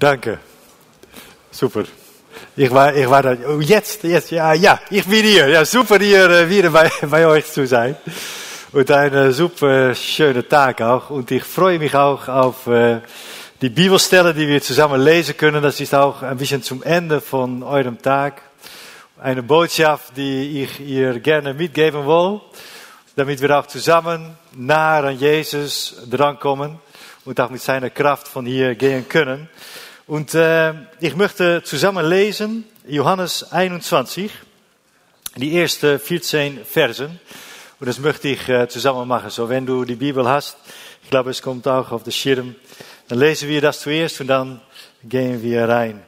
Danke. Super. Ich war, ich war da, oh, jetzt, jetzt, ja, ja, ich bin hier. Ja, super hier wieder bei, bei euch zu sein. Und eine super schöne Tag auch. Und ich freue mich auch auf äh, die Bibelstellen, die wir zusammen lesen können. Das ist auch ein bisschen zum Ende von eurem Tag. Eine Botschaft, die ich ihr gerne mitgeben will, damit wir auch zusammen nah an Jesus drankommen und auch mit seiner Kraft von hier gehen können. Und äh, ich möchte zusammen lesen Johannes 21, die ersten 14 Versen. Und das möchte ich äh, zusammen machen. So, wenn du die Bibel hast, ich glaube, es kommt auch auf den Schirm, dann lesen wir das zuerst und dann gehen wir rein.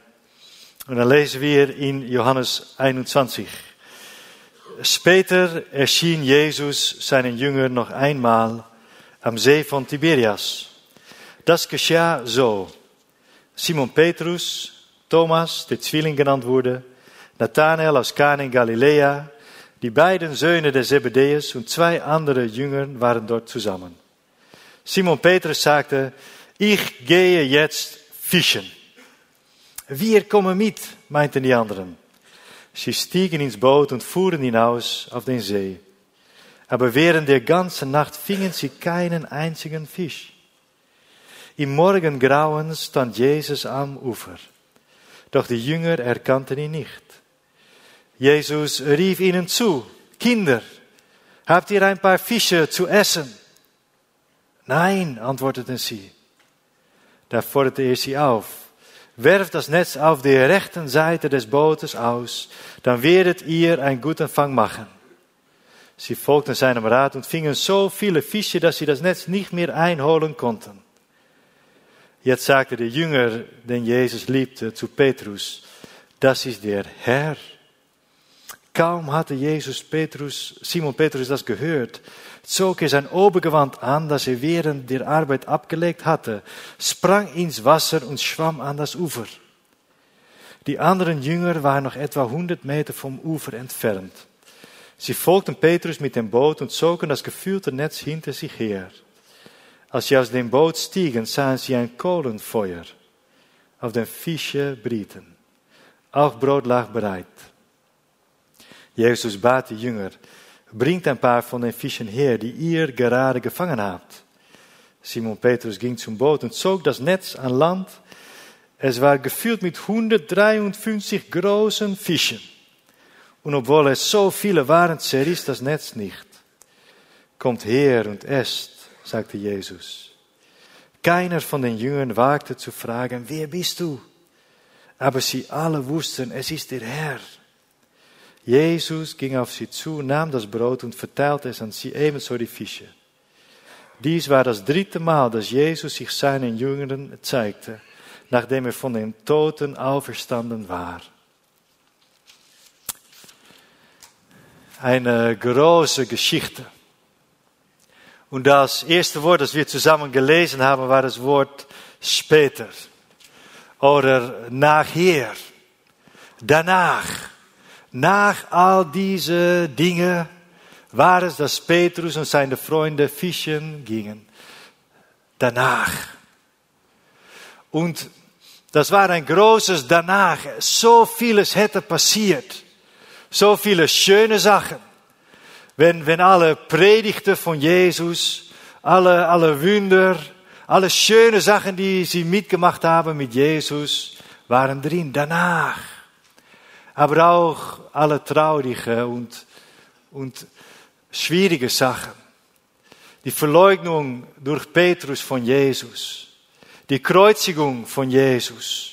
Und dann lesen wir in Johannes 21. Später erschien Jesus seinen Jüngern noch einmal am See von Tiberias. Das geschah so. Simon Petrus, Thomas, der Zwilling genannt wurde, Nathanael aus Kana in Galiläa, die beiden Söhne des Zebedeus und zwei andere Jüngern waren dort zusammen. Simon Petrus sagte, ich gehe jetzt fischen. Wir kommen mit, meinten die anderen. Sie stiegen ins Boot und fuhren hinaus auf den See. Aber während der ganzen Nacht fingen sie keinen einzigen Fisch. Im Morgengrauen stand Jesus am Ufer. Doch die Jünger erkannten ihn nicht. Jesus rief ihnen zu, Kinder, habt ihr ein paar Fische zu essen? Nein, antworteten sie. Da forderte er sie auf. Werft das Netz auf der rechten Seite des Bootes aus, dann werdet ihr einen guten Fang machen. Sie folgten seinem Rat und fingen so viele Fische, dass sie das Netz nicht mehr einholen konnten. Jetzt sagte der Jünger, den Jesus liebte, zu Petrus, das ist der Herr. Kaum hatte Jesus Petrus, Simon Petrus das gehört, zog er sein Obergewand an, das er während der Arbeit abgelegt hatte, sprang ins Wasser und schwamm an das Ufer. Die anderen Jünger waren noch etwa 100 Meter vom Ufer entfernt. Sie folgten Petrus mit dem Boot und zogen das gefüllte Netz hinter sich her. Als sie aus dem Boot stiegen, sahen sie ein Kohlenfeuer auf dem Fische brieten. Auch Brot lag bereit. Jesus bat die Jünger, bringt ein paar von den Fischen her, die ihr gerade gefangen habt. Simon Petrus ging zum Boot und zog das Netz an Land. Es war gefüllt mit 153 großen Fischen. Und obwohl es so viele waren, zerriss das Netz nicht. Kommt her und esst sagte Jesus. Keiner von den Jüngern wagte zu fragen, wer bist du? Aber sie alle wussten, es ist der Herr. Jesus ging auf sie zu, nahm das Brot und verteilte es an sie, ebenso die Fische. Dies war das dritte Mal, dass Jesus sich seinen Jüngern zeigte, nachdem er von den Toten auferstanden war. Eine große Geschichte. Und das erste Wort, das wir zusammen gelesen haben, war das Wort später oder nachher, danach. Nach all diese Dinge war es, dass Petrus und seine Freunde fischen gingen. Danach. Und das war ein großes Danach. So vieles hätte passiert. So viele schöne Sachen. Wenn, wenn alle Predigten von Jesus, alle, alle Wunder, alle schöne Sachen, die sie mitgemacht haben mit Jesus, waren drin. Danach. Aber auch alle traurige und, und schwierige Sachen. Die Verleugnung durch Petrus von Jesus. Die Kreuzigung von Jesus.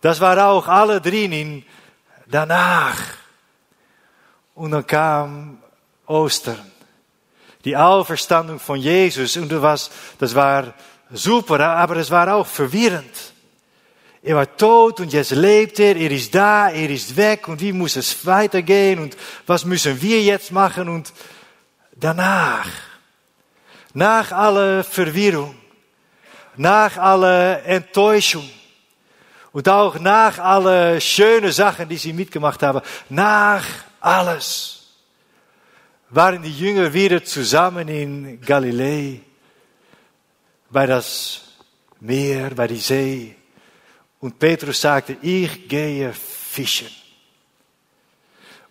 Das war auch alle drin in danach. Und dann kam Ostern. Die Auferstandung von Jesus. Und das, was, das war super, aber es war auch verwirrend. Er war tot und jetzt lebt er, er ist da, er ist weg und wie muss es weitergehen und was müssen wir jetzt machen und danach, nach aller Verwirrung, nach aller Enttäuschung und auch nach alle schönen Sachen, die sie mitgemacht haben, nach alles waren die Jünger wieder zusammen in Galiläa, bei das Meer, bei die See. Und Petrus sagte, ich gehe fischen.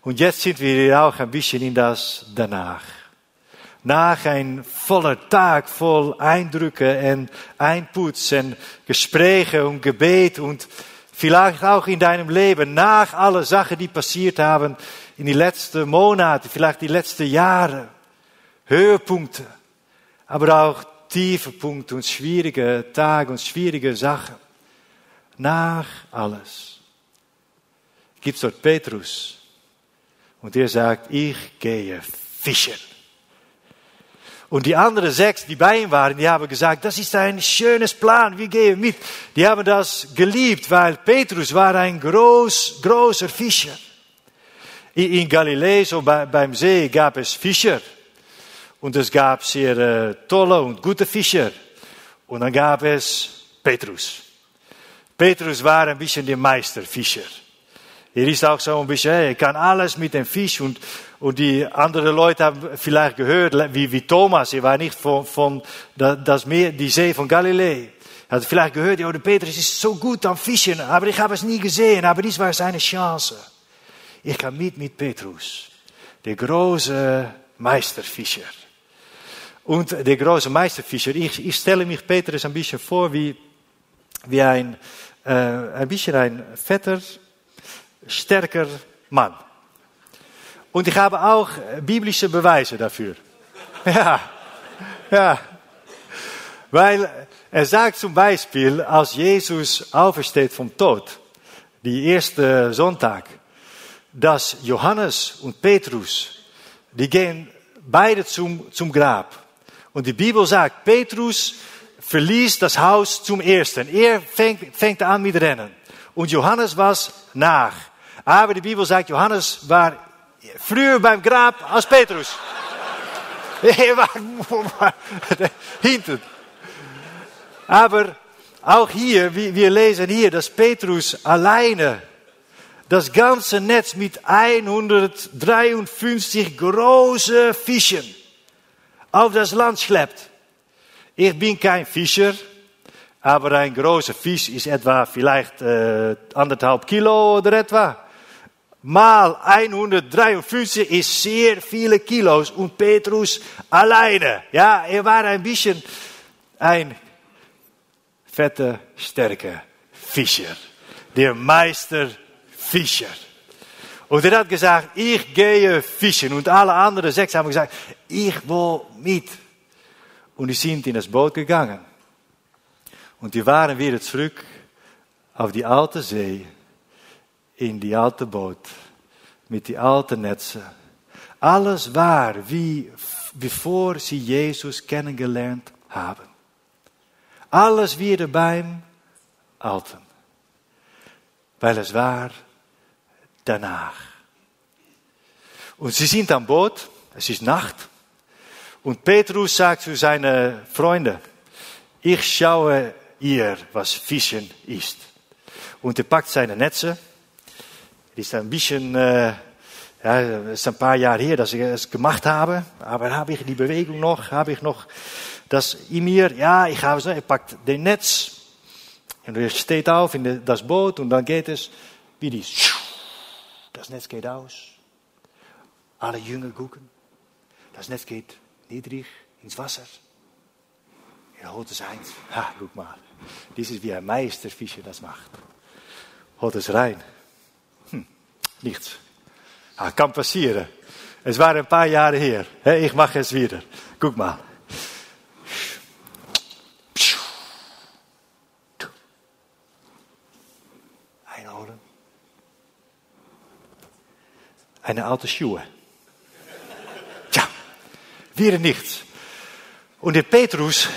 Und jetzt sind wir auch ein bisschen in das danach. Nach ein voller Tag voll Eindrücke und Einputs und Gespräche und Gebet und vielleicht auch in deinem Leben, nach alle Sachen, die passiert haben in die letzten Monate, vielleicht die letzten Jahre, Höhepunkte, aber auch tiefe Punkte und schwierige Tage und schwierige Sachen. Nach alles. Gibt es dort Petrus. Und der sagt, ich gehe fischen. Und die anderen sechs, die bei ihm waren, die haben gesagt, das ist ein schönes Plan, wir gehen mit. Die haben das geliebt, weil Petrus war ein groß, großer Fischer. In Galiläa, so beim See, gab es Fischer. Und es gab sehr äh, tolle und gute Fischer. Und dann gab es Petrus. Petrus war ein bisschen der Meisterfischer. Er ist auch so ein bisschen, er kann alles mit dem Fisch und, und die anderen Leute haben vielleicht gehört, wie, wie Thomas, er war nicht von, von das Meer, die See von Galiläa. Er hat vielleicht gehört, ja, der Petrus ist so gut am Fischen, aber ich habe es nie gesehen, aber dies war seine Chance. Ich kann mit mit Petrus, der große Meisterfischer. Und der große Meisterfischer, ich, ich stelle mich Petrus ein bisschen vor wie, wie ein, äh, ein bisschen ein fetter, stärker Mann. Und ich habe auch biblische Beweise dafür. Ja, ja. Weil er sagt zum Beispiel, als Jesus aufersteht vom Tod, die erste Sonntag, dass Johannes und Petrus, die gehen beide zum, zum Grab. Und die Bibel sagt, Petrus verließ das Haus zum ersten. Er fängt, fängt an mit Rennen. Und Johannes was nach. Aber die Bibel sagt, Johannes war früher beim Grab als Petrus. er war. Aber auch hier, wir lesen hier, dass Petrus alleine das ganze Netz mit 153 große Fischen auf das Land schleppt. Ich bin kein Fischer, aber ein großer Fisch ist etwa vielleicht äh, anderthalb Kilo oder etwa. Mal 153 ist sehr viele Kilos und Petrus alleine. Ja, er war ein bisschen ein fetter, sterker Fischer. Der Meister Fischer. Und er hat gesagt, ich gehe fischen. Und alle anderen sechs haben gesagt, ich will mit. Und die sind in das Boot gegangen. Und die waren wieder zurück auf die alte See, in die alte Boot, mit die alten Netze. Alles war wie bevor sie Jesus kennengelernt haben. Alles wieder beim Alten. War danach. Und sie sind am Boot, es ist Nacht. Und Petrus sagt zu seinen Freunden, ich schaue ihr, was Fischen ist. Und er packt seine Netze. Ist ein bisschen, äh, ja, es ist ein paar Jahre her, dass ich es gemacht habe. Aber habe ich die Bewegung noch, habe ich noch das in mir? Ja, ich habe es noch. Er packt den Netz. Und er steht auf in das Boot und dann geht es wie die das Netz geht aus. Alle Jünger gucken. Das Netz geht niedrig ins Wasser. Er holt es eins. Ha, guck mal. Dies wie ein Meisterfischer das macht. Holt es rein. Nichts. Ah, kann passieren. Es war ein paar Jahre her. Ich mache es wieder. Guck mal. eine alte Schuhe. Tja, wieder nichts. Und der Petrus,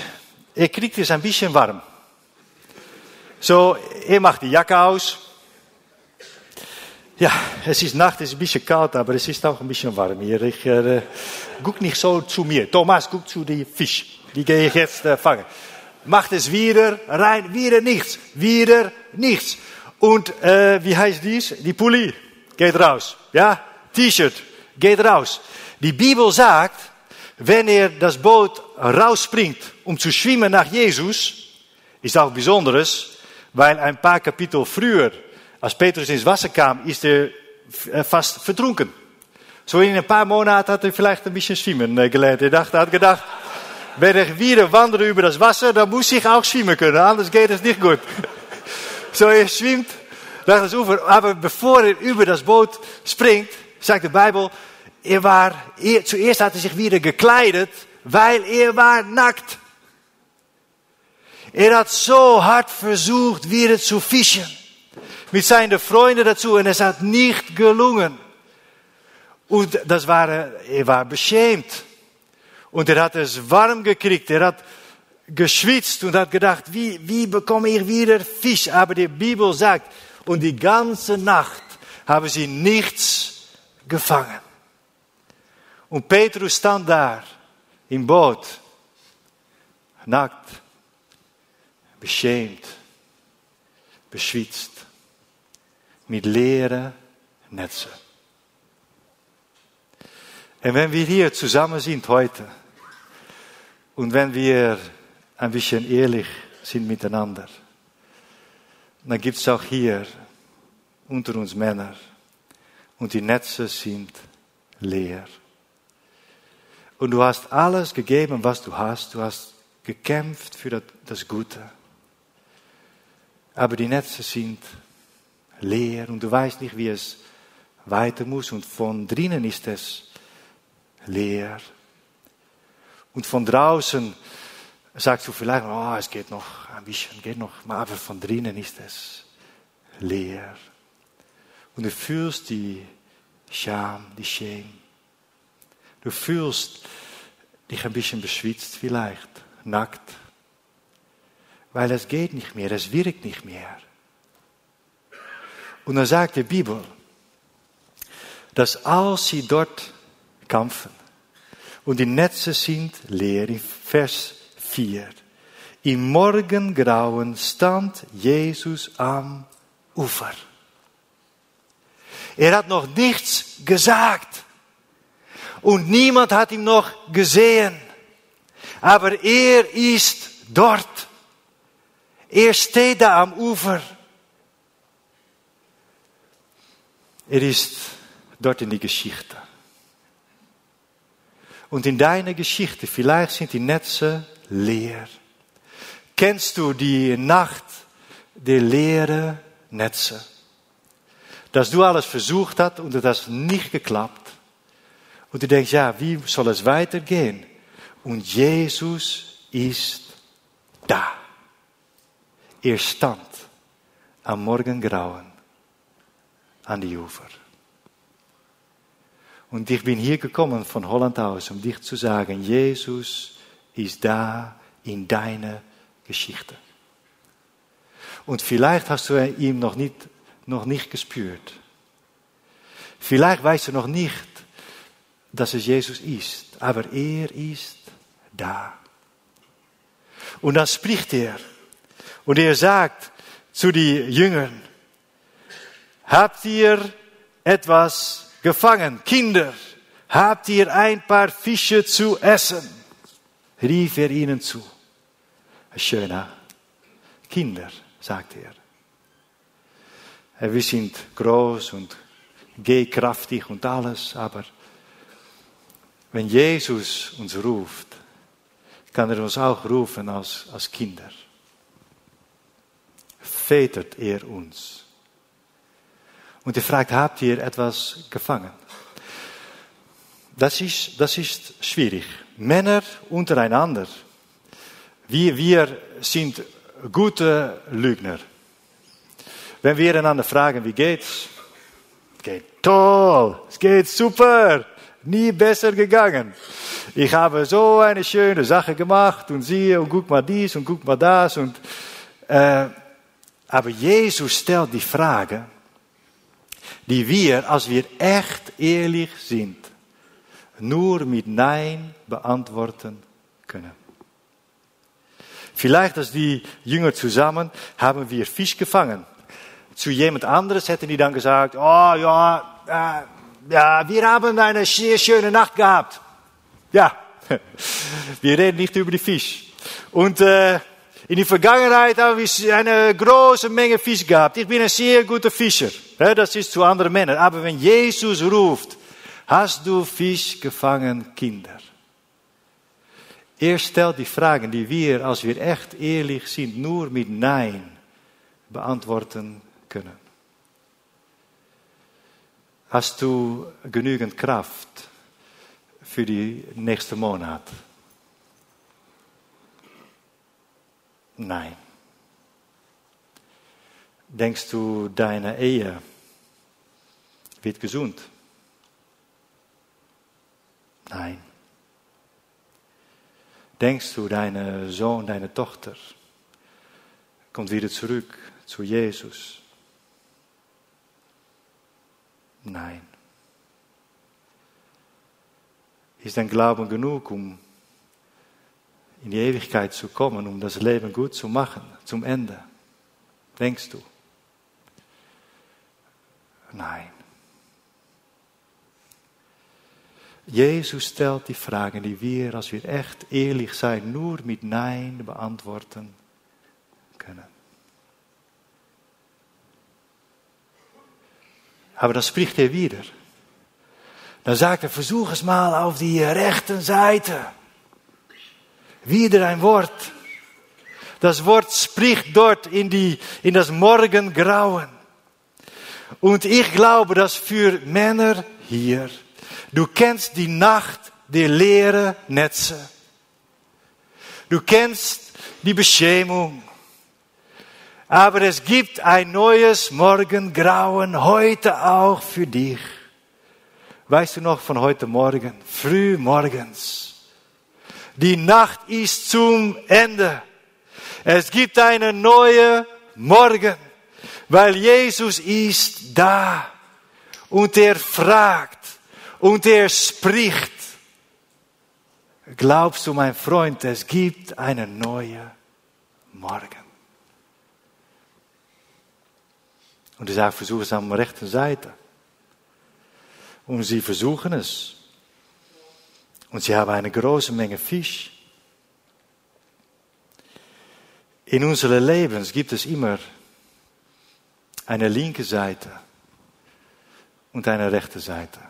er kriegt es ein bisschen warm. So, er macht die Jacke aus. Ja, es ist Nacht, es ist ein bisschen kalt, aber es ist auch ein bisschen warm hier. Ich äh, guck nicht so zu mir. Thomas, guck zu die Fisch. Die gehe ich jetzt äh, fangen. Macht es wieder rein, wieder nichts, wieder nichts. Und äh, wie heißt dies? Die Pulli geht raus. Ja, T-Shirt, geht raus. Die Bibel sagt, wenn er das Boot rausspringt, um zu schwimmen nach Jesus, ist auch Besonderes, weil ein paar Kapitel früher, als Petrus ins Wasser kam, ist er fast vertrunken. So in ein paar Monaten hat er vielleicht ein bisschen schwimmen gelernt. Er dachte, hat gedacht, wenn ich wieder wandere über das Wasser, dann muss ich auch schwimmen können, anders geht es nicht gut. So er schwimmt nach das Ufer, aber bevor er über das Boot springt, sagt de Bijbel, er war, er, zuerst hat er sich wieder gekleidet, weil er war nackt. Er hat so hart versucht, wieder zu. Mit seinen Freunden dazu und es hat nicht gelungen. Und das war, er war beschämt. Und er hat es warm gekriegt. Er hat geschwitzt und hat gedacht, wie, wie bekomme ich wieder Fisch? Aber die Bibel sagt, und die ganze Nacht haben sie nichts gefangen. Und Petrus stand daar im Boot, nackt, beschämt, beschwitzt, mit leeren Netzen. Und wenn wir hier zusammen sind heute und wenn wir ein bisschen ehrlich sind miteinander, dann gibt es auch hier unter uns Männer und die Netze sind leer. Und du hast alles gegeben, was du hast. Du hast gekämpft für das Gute. Aber die Netze sind leer und du weißt nicht, wie es weiter muss. Und von drinnen ist es leer. Und von draußen sagst du vielleicht, oh, es geht noch ein bisschen, geht noch, aber von drinnen ist es leer. Und du fühlst die Scham, die Scham. Du fühlst dich ein bisschen beschwitzt vielleicht, nackt. Weil es geht nicht mehr, es wirkt nicht mehr. Und dann sagt die Bibel, dass als sie dort kämpfen und die Netze sind leer, in Vers 4, im Morgengrauen stand Jesus am Ufer. Er hat noch nichts gesagt. Und niemand hat ihn noch gesehen. Aber er ist dort. Er steht da am Ufer. Er ist dort in die Geschichte. Und in deiner Geschichte, vielleicht sind die Netze leer. Kennst du die Nacht der leeren Netze? Dass du alles versucht hast und het hat nicht geklappt. Und du denkst, ja, wie soll es weitergehen? Und Jesus ist da. Er stand am Morgengrauen an die Ufer. Und ich bin hier gekommen von Holland aus, um dich zu sagen, Jesus ist da in deiner Geschichte. Und vielleicht hast du ihn noch nicht, noch nicht gespürt. Vielleicht weißt du noch nicht, dass es Jesus ist, aber er ist da. Und dann spricht er und er sagt zu den Jüngern, habt ihr etwas gefangen, Kinder, habt ihr ein paar Fische zu essen? rief er ihnen zu. Schöner Kinder, sagt er. Wir sind groß und gehkraftig und alles, aber wenn Jesus uns ruft, kann er uns auch rufen als, als Kinder. Vätert er uns. Und er fragt, habt ihr etwas gefangen? Das ist, das ist schwierig. Männer untereinander. Wir, wir sind gute Lügner. Wenn wir einander fragen, wie geht's? Geht toll, es geht super, nie besser gegangen. Ich habe so eine schöne Sache gemacht und siehe und guck mal dies und guck mal das und äh, aber Jesus stellt die Frage, die wir, als wir echt ehrlich sind, nur mit Nein beantworten können. Vielleicht als die Jünger zusammen haben wir Fisch gefangen. Zu jemand anderes hätten die dann gesagt, oh ja, äh, ja, wir haben eine sehr schöne Nacht gehabt. Ja, wir reden nicht über die Fisch. Und äh, In die Vergangenheit habe ich eine große Menge Fisch gehabt. Ich bin ein sehr guter Fischer. Das ist zu anderen Männern. Aber wenn Jesus ruft, hast du Fisch gefangen, Kinder? Er stellt die Fragen, die wir, als wir echt ehrlich sind, nur mit Nein beantworten können. Hast du genügend Kraft für die nächste Monat? Nein. Denkst du, deine Ehe wird gesund? Nein. Denkst du, deine Sohn, deine Tochter kommt wieder zurück zu Jesus? Nein. Ist dein Glauben genug, um in die Ewigkeit zu kommen, um das Leben gut zu machen, zum Ende? Denkst du? Nein. Jesus stellt die Fragen, die wir, als wir echt ehrlich zijn, nur mit Nein beantworten können. Aber dann spricht er wieder. Dann sagt er, versuch es mal auf die rechten Seite. Wieder ein Wort. Das Wort spricht dort in, die, in das Morgengrauen. Und ich glaube, dass für Männer hier, du kennst die Nacht der leeren Netze. Du kennst die Beschämung. Aber es gibt ein neues Morgengrauen heute auch für dich. Weißt du noch von heute Morgen? Früh morgens. Die Nacht ist zum Ende. Es gibt einen neuen Morgen, weil Jesus ist da und er fragt und er spricht. Glaubst du, mein Freund, es gibt einen neuen Morgen? Und ich sage, versuch es an der rechten Seite. Und sie versuchen es. Und sie haben eine große Menge Fisch. In unseren Lebens gibt es immer eine linke Seite und eine rechte Seite.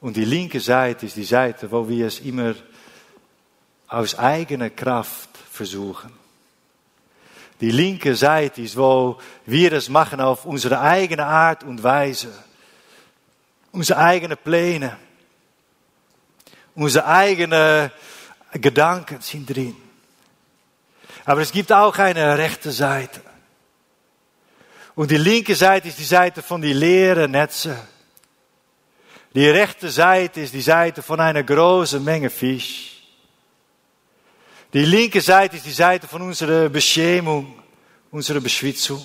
Und die linke Seite ist die Seite, wo wir es immer aus eigener Kraft versuchen. Die linke Seite ist, wo wir es machen auf unsere eigene Art und Weise. Unsere eigenen Pläne. Unsere eigenen Gedanken sind drin. Aber es gibt auch eine rechte Seite. Und die linke Seite ist die Seite von die leeren Netze. Die rechte Seite ist die Seite von einer großen Menge Fisch. Die linke Seite ist die Seite von unserer Beschämung, unserer Beschwitzung.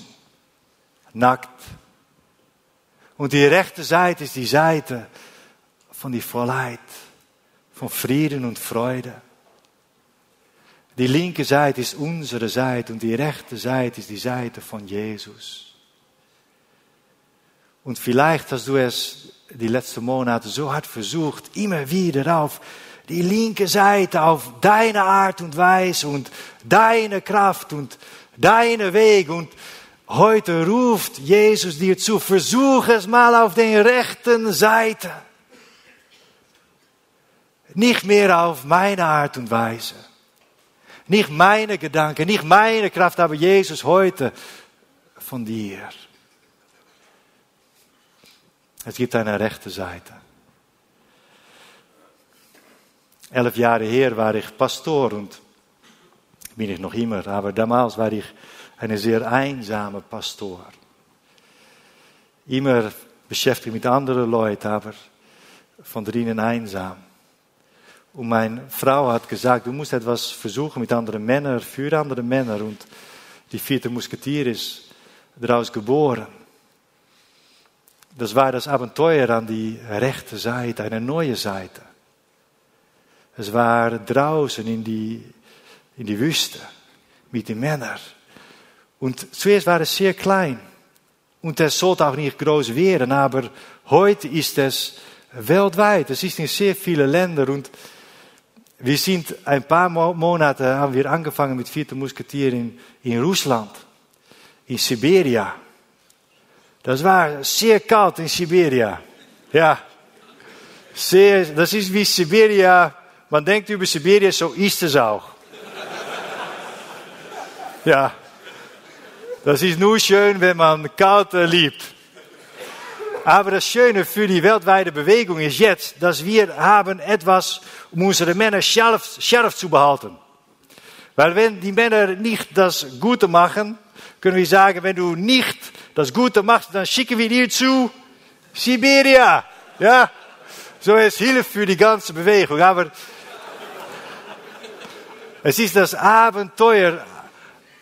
Nackt. Und die rechte Seite ist die Seite von die Vollheit, von Frieden und Freude. Die linke Seite ist unsere Seite und die rechte Seite ist die Seite von Jesus. Und vielleicht hast du es die letzten Monate so hart versucht, immer wieder auf die linke Seite auf deine Art und Weise und deine Kraft und deine Weg. Und heute ruft Jesus dir zu, versuch es mal auf der rechten Seite. Nicht mehr auf meine Art und Weise. Nicht meine Gedanken, nicht meine Kraft, aber Jesus heute von dir. Es gibt eine rechte Seite. elf Jahre her war ich Pastor und bin ich noch immer, aber damals war ich eine sehr einsame Pastor. Immer beschäftigt mit anderen Leuten, aber von drinnen einsam. Und meine Frau hat gesagt, du musst etwas versuchen mit anderen Männern, für andere Männer. Und die vierte Musketier ist daraus geboren. Das war das Abenteuer an die rechte Seite, eine neue Seite. Es war draußen in die, in die Wüste mit den Männern. Und zuerst war es sehr klein. Und es sollte auch nicht groß werden, aber heute ist es weltweit. Es ist in sehr viele Länder wir sind ein paar Monate, haben wir angefangen mit Vierte Musketier in, in Russland, in Siberia. Das war sehr kalt in Siberia. Ja. Sehr, das ist wie Siberia. Man denkt über Siberia, so ist es. Ja. Das ist nur schön, wenn man kalt liebt. Aber das Schöne für die weltweite Bewegung ist jetzt, dass wir haben etwas, um unsere Männer scharf, scharf zu behalten. Weil wenn die Männer nicht das Gute machen, können wir sagen, wenn du nicht das Gute machst, dann schicken wir dir zu Siberia. Ja, so ist Hilfe für die ganze Bewegung. Aber es ist das Abenteuer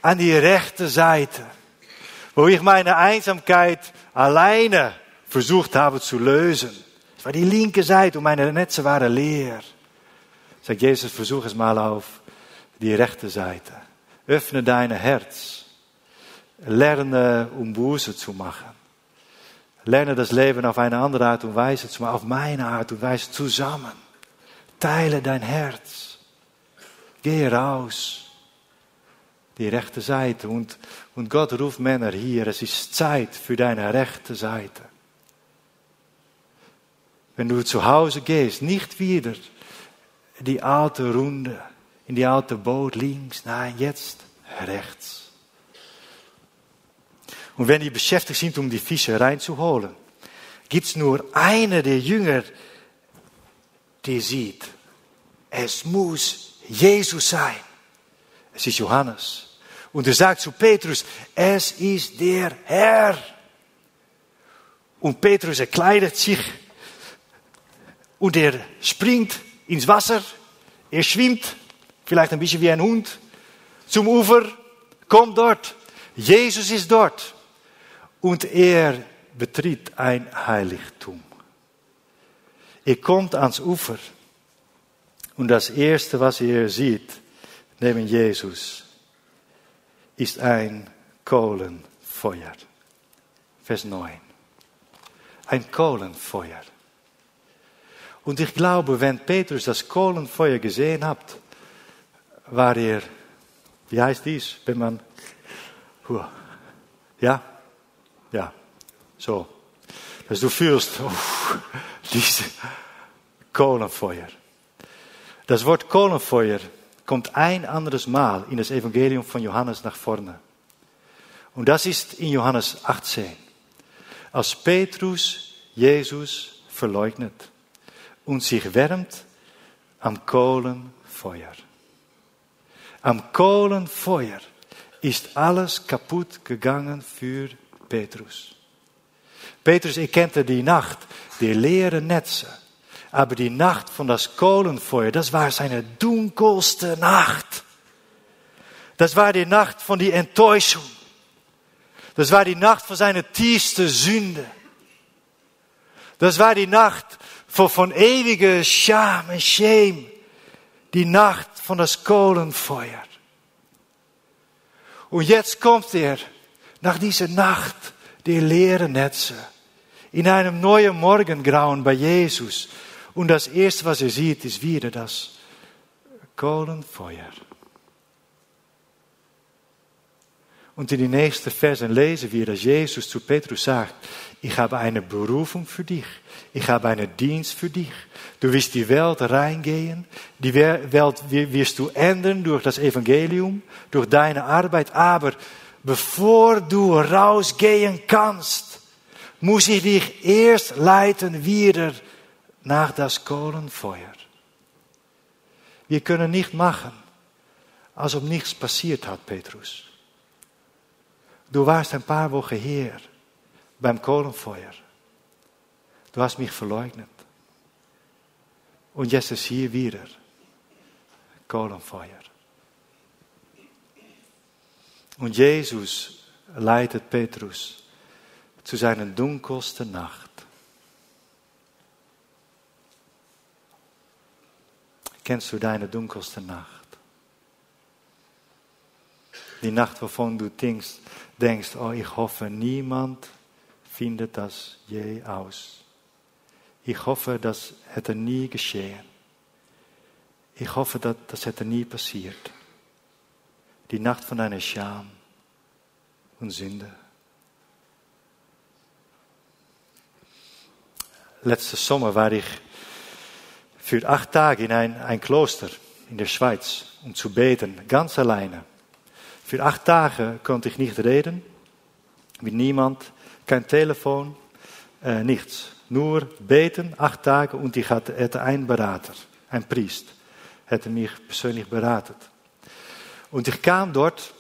an die rechte Seite, wo ich meine Einsamkeit alleine versucht habe zu lösen. Es war die linke Seite und meine Netze waren leer. Sagt Jesus, versuch es mal auf die rechte Seite. Öffne dein Herz. Lerne, um Buße zu machen. Lerne das Leben auf eine andere Art und Weise zu machen, auf meine Art und Weise zusammen. Teile dein Herz. Geh raus. Die rechte Seite. Und, und Gott ruft Männer hier. Es ist Zeit für deine rechte Seite. Wenn du zu Hause gehst, nicht wieder die alte Runde, in die alte Boot links, nein, jetzt rechts. Und wenn die beschäftigt sind, um die Fische reinzuholen, gibt es nur eine der Jünger, die sieht, es muss Jesus sein. Es ist Johannes. Und er sagt zu Petrus, es ist der Herr. Und Petrus erkleidet sich und er springt ins Wasser, er schwimmt, vielleicht ein bisschen wie ein Hund, zum Ufer, kommt dort. Jesus ist dort. Und er betritt ein Heiligtum. Er kommt ans Ufer. Und das Erste, was er sieht, neben Jesus, ist ein Kohlenfeuer. Vers 9. Ein Kohlenfeuer. Und ich glaube, wenn Petrus das Kohlenfeuer gesehen hat, war er, wie heißt dies, wenn man, ja, ja, so, dass du fühlst, uff, diese Kohlenfeuer. Das Wort Kohlenfeuer kommt ein anderes Mal in das Evangelium von Johannes nach vorne. Und das ist in Johannes 18. Als Petrus Jesus verleugnet und sich wärmt am Kohlenfeuer. Am Kohlenfeuer ist alles kaputt gegangen für Petrus. Petrus erkannte die Nacht, die leere Netze. Aber die Nacht von das Kohlenfeuer, das war seine dunkelste Nacht. Das war die Nacht von die Enttäuschung. Das war die Nacht von seiner tiefste Sünde. Das war die Nacht voor van eeuwige Scham en Shame. Die Nacht von das Kohlenfeuer. Und jetzt kommt er nach dieser Nacht der leeren Netze in einem neuen Morgengrauen bei Jesus. Und das erste, was er sieht, ist wieder das Kohlenfeuer. Und in die nächsten Versen lesen wir, dass Jesus zu Petrus sagt, ich habe eine Berufung für dich. Ich habe einen Dienst für dich. Du wirst die Welt reingehen. Die Welt wirst du ändern durch das Evangelium, durch deine Arbeit. Aber bevor du rausgehen kannst, muss ich dich erst leiten wieder nach das Kohlenfeuer. Wir können nicht machen, als ob nichts passiert hat, Petrus. Du warst ein paar Wochen hier beim Kohlenfeuer. Du hast mich verleugnet. Und jetzt ist hier wieder Kohlenfeuer. Und Jesus leitet Petrus zu seiner dunkelsten Nacht. Kennst du deine dunkelste Nacht? Die Nacht, wovon du denkst, denkst, oh, ich hoffe, niemand findet das je aus. Ich hoffe, das hätte nie geschehen. Ich hoffe, dass das hätte nie passiert. Die Nacht von deiner Scham und Sünde. Letzte Sommer war ich für acht Tage in ein, ein Kloster in der Schweiz, um zu beten, ganz alleine. Für acht Tage konnte ich nicht reden, mit niemand, kein Telefon, äh, nichts. Nur beten, acht Tage und ich hatte, hatte einen Berater, ein Priest, hätte mich persönlich beraten. Und ich kam dort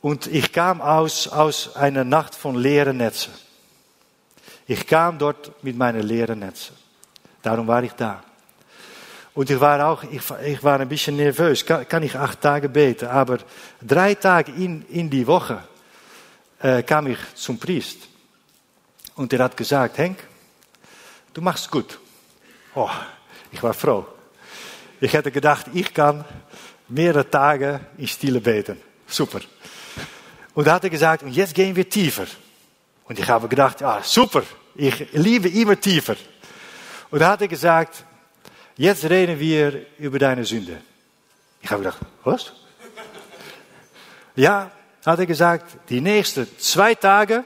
und ich kam aus, aus Nacht von leeren Netzen. Ich kam dort mit meinen leeren Netzen. Darum war ich da. Und ich war auch, ich, ich war ein bisschen nervös. Kann, kann ich acht Tage beten? Aber drei Tage in, in die Woche äh, kam ich zum Priest. Und er hat gesagt, Henk, du machst gut. Oh, ich war froh. Ich hätte gedacht, ich kann mehrere Tage in Stille beten. Super. Und da hat gesagt, und jetzt gehen wir tiefer. Und ich habe gedacht, ja, super. Ich liebe immer tiefer. Und da hat gesagt, jetzt reden wir über deine Sünde. Ich habe gedacht, was? Ja, hat er gesagt, die nächsten zwei Tage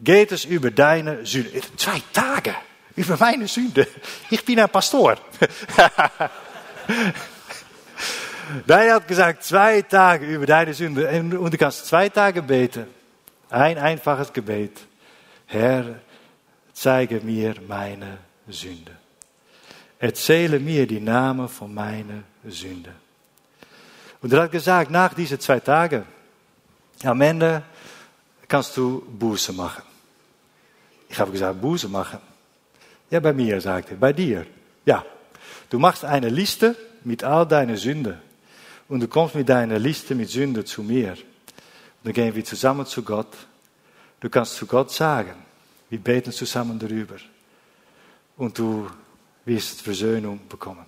geht es über deine Sünde. Zwei Tage über meine Sünde. Ich bin ein Pastor. Hij hat gesagt, zwei Tage über deine Sünde. Und du kannst zwei Tage beten. Ein einfaches Gebet. Herr, zeige mir meine Sünde. Erzähle mir die Namen von meinen Sünden. Und er hat gesagt, nach diesen zwei Tagen, am Ende kannst du Buße machen. Ich habe gesagt, Buße machen. Ja, bei mir, sagte er, bei dir. Ja, du machst eine Liste mit all deinen Sünden. Und du kommst mit deiner Liste mit Sünden zu mir. Und dann gehen wir zusammen zu Gott. Du kannst zu Gott sagen, wir beten zusammen darüber. Und du wirst Versöhnung bekommen.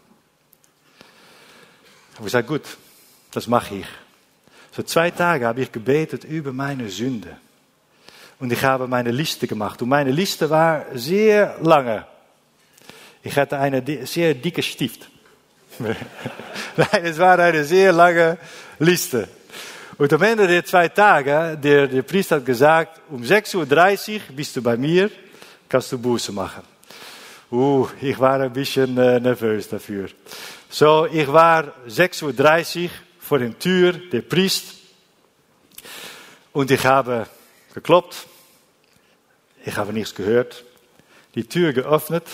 Und ich sagte, gut, das mache ich. So zwei Tage habe ich gebetet über meine Sünde. Und ich habe meine Liste gemacht. Und meine Liste war sehr lange. Ich hatte eine sehr dicke Stift. Nein, es war eine sehr lange Liste. Und am Ende der zwei Tage, der, der Priester hat gesagt, um 6.30 Uhr bist du bei mir, kannst du Buße machen. Uh, ich war ein bisschen äh, nervös dafür. So, ich war 6.30 Uhr vor der Tür der Priest und ich habe geklopft. Ich habe nichts gehört. Die Tür geöffnet.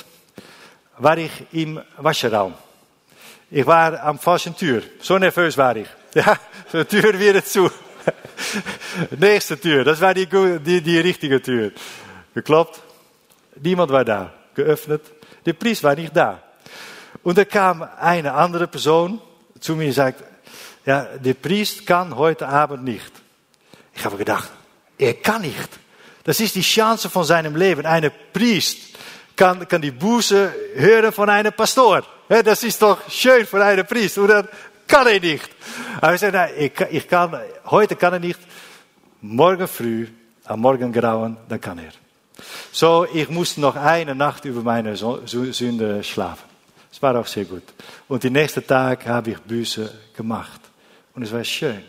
War ich im Waschraum. Ich war am falschen Tür. So nervös war ich. Ja, de Tür wieder zu. Nächste Tür, das war die, die, die richtige Tür. Geklopft. Niemand war da. Geöffnet. Der Priest war nicht da. Und er kam eine andere Person zu mir und sagt, ja, der Priest kann heute Abend nicht. Ich habe gedacht, er kann nicht. Das ist die Chance von seinem Leben. Eine Priest kann, kann die Buße hören von einem Pastor. Das ist doch schön für einen Priest. Oder kann er nicht. Ich zei, nou, ich, ich kann, heute kann er nicht. Morgen früh, am Morgengrauen, dann kann er. So, ich musste noch eine Nacht über meine Sünde schlafen. Das war auch sehr gut. Und die nächste Tag habe ich Büße gemacht. Und es war schön.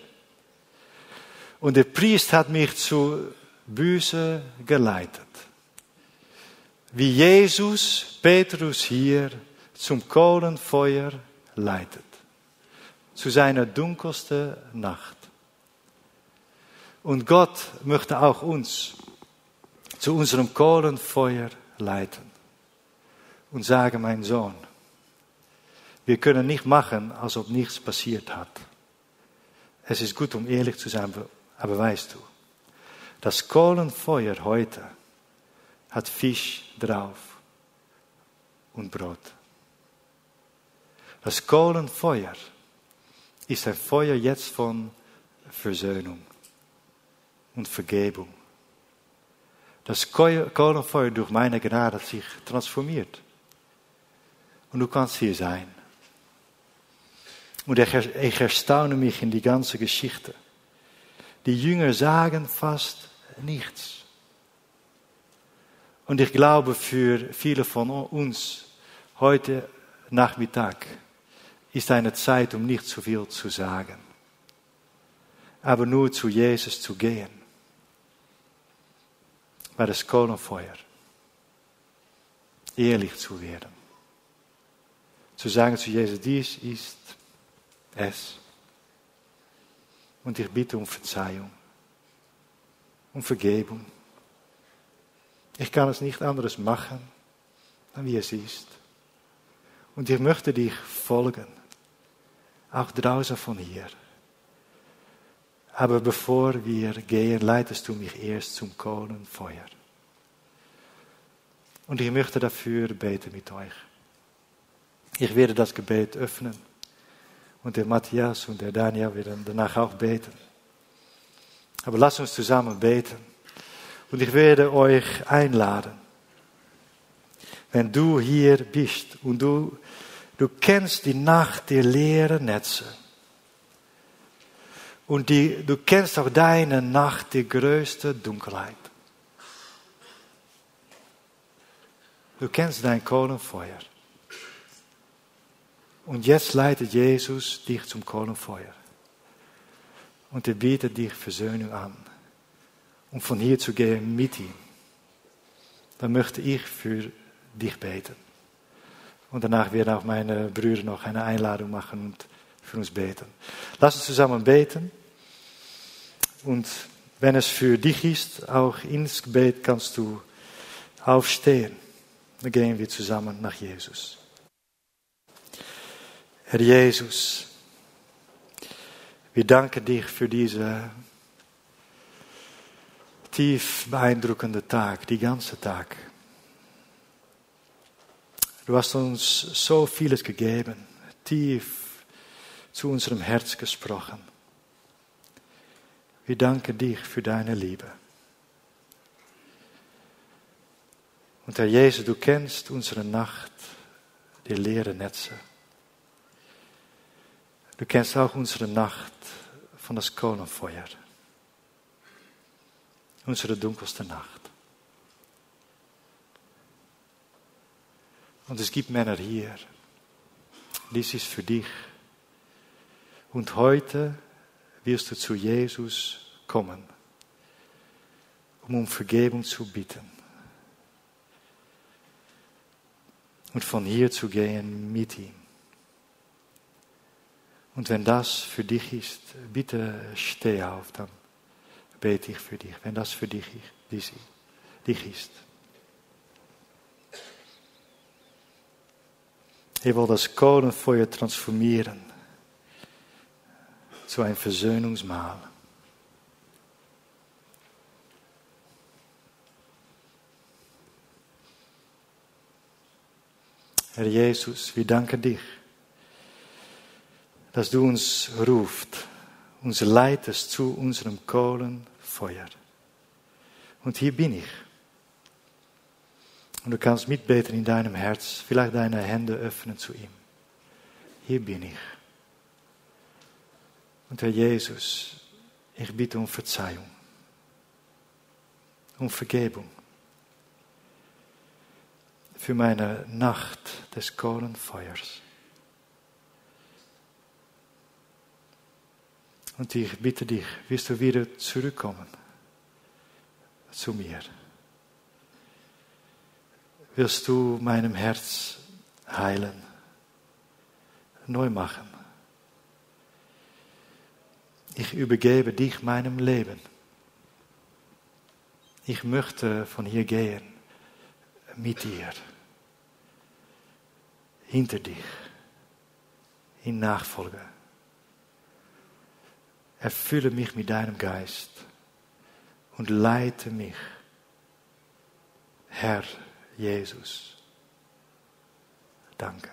Und der Priest hat mich zu Büße geleitet. Wie Jesus Petrus hier zum Kohlenfeuer leitet zu seiner dunkelsten Nacht. Und Gott möchte auch uns zu unserem Kohlenfeuer leiten und sagen, mein Sohn, wir können nicht machen, als ob nichts passiert hat. Es ist gut, um ehrlich zu sein, aber weißt du, das Kohlenfeuer heute hat Fisch drauf und Brot. Das Kohlenfeuer ist ein Feuer jetzt von Versöhnung und Vergebung. Das Kohlenfeuer durch meine Gnade sich transformiert. Und du kannst hier sein. Und ich erstaune mich in die ganze Geschichte. Die Jünger sagen fast nichts. Und ich glaube, für viele von uns heute Nachmittag ist eine Zeit, um nicht zu viel zu sagen, aber nur zu Jesus zu gehen. Bei das Kohlenfeuer. Ehrlich zu werden. Zu sagen zu Jesus, dies ist es. Und ich bitte um Verzeihung, um Vergebung. Ich kann es nicht anderes machen, dann wie es ist. Und ich möchte dich folgen, auch draußen von hier. Aber bevor wir gehen, leitest du mich erst zum Kohlenfeuer. Und ich möchte dafür beten mit euch. Ich werde das Gebet öffnen. Und der Matthias und der Daniel werden danach auch beten. Aber lasst uns zusammen beten. Und ich werde euch einladen. Wenn du hier bist und du, du kennst die Nacht der leeren Netze. Und die, du kennst auch deine Nacht der größte Dunkelheit. Du kennst dein Kohlenfeuer. Und jetzt leitet Jesus dich zum Kohlenfeuer. Und er bietet dich Versöhnung an, um von hier zu gehen mit ihm. Dann möchte ich für dich beten. Und danach werden auch meine Brüder noch eine Einladung machen und für uns beten. Lass uns zusammen beten. Und wenn es für dich ist, auch ins Gebet kannst du aufstehen. Dann gehen wir zusammen nach Jesus. Herr Jesus, wir danken dich für diese tief beeindruckende Tag, die ganze Tag. Du hast uns so vieles gegeben, tief zu unserem Herz gesprochen. Wir danken dich für deine Liebe. Und Herr Jesus, du kennst unsere Nacht, die leere Netze. Du kennst auch unsere Nacht von das Kohlenfeuer. Unsere dunkelste Nacht. Und es gibt Männer hier. Dies ist für dich. Und heute wirst du zu Jesus kommen, um um Vergebung zu bitten. Und von hier zu gehen mit ihm. Und wenn das für dich ist, bitte steh auf, dann bete ich für dich, wenn das für dich, ist. Ich will das Kohlenfeuer transformieren zu ein Versöhnungsmahl. Herr Jesus, wir danken dich dass du uns ruft, uns leitest zu unserem Kohlenfeuer. Und hier bin ich. Und du kannst mitbeten in deinem Herz, vielleicht deine Hände öffnen zu ihm. Hier bin ich. Und Herr Jesus, ich bitte um Verzeihung, um Vergebung für meine Nacht des Kohlenfeuers. Und ich bitte dich, wirst du wieder zurückkommen zu mir. Wirst du meinem Herz heilen, neu machen. Ich übergebe dich meinem Leben. Ich möchte von hier gehen mit dir, hinter dich, in Nachfolge. Erfülle mich mit deinem Geist und leite mich, Herr Jesus. Danke.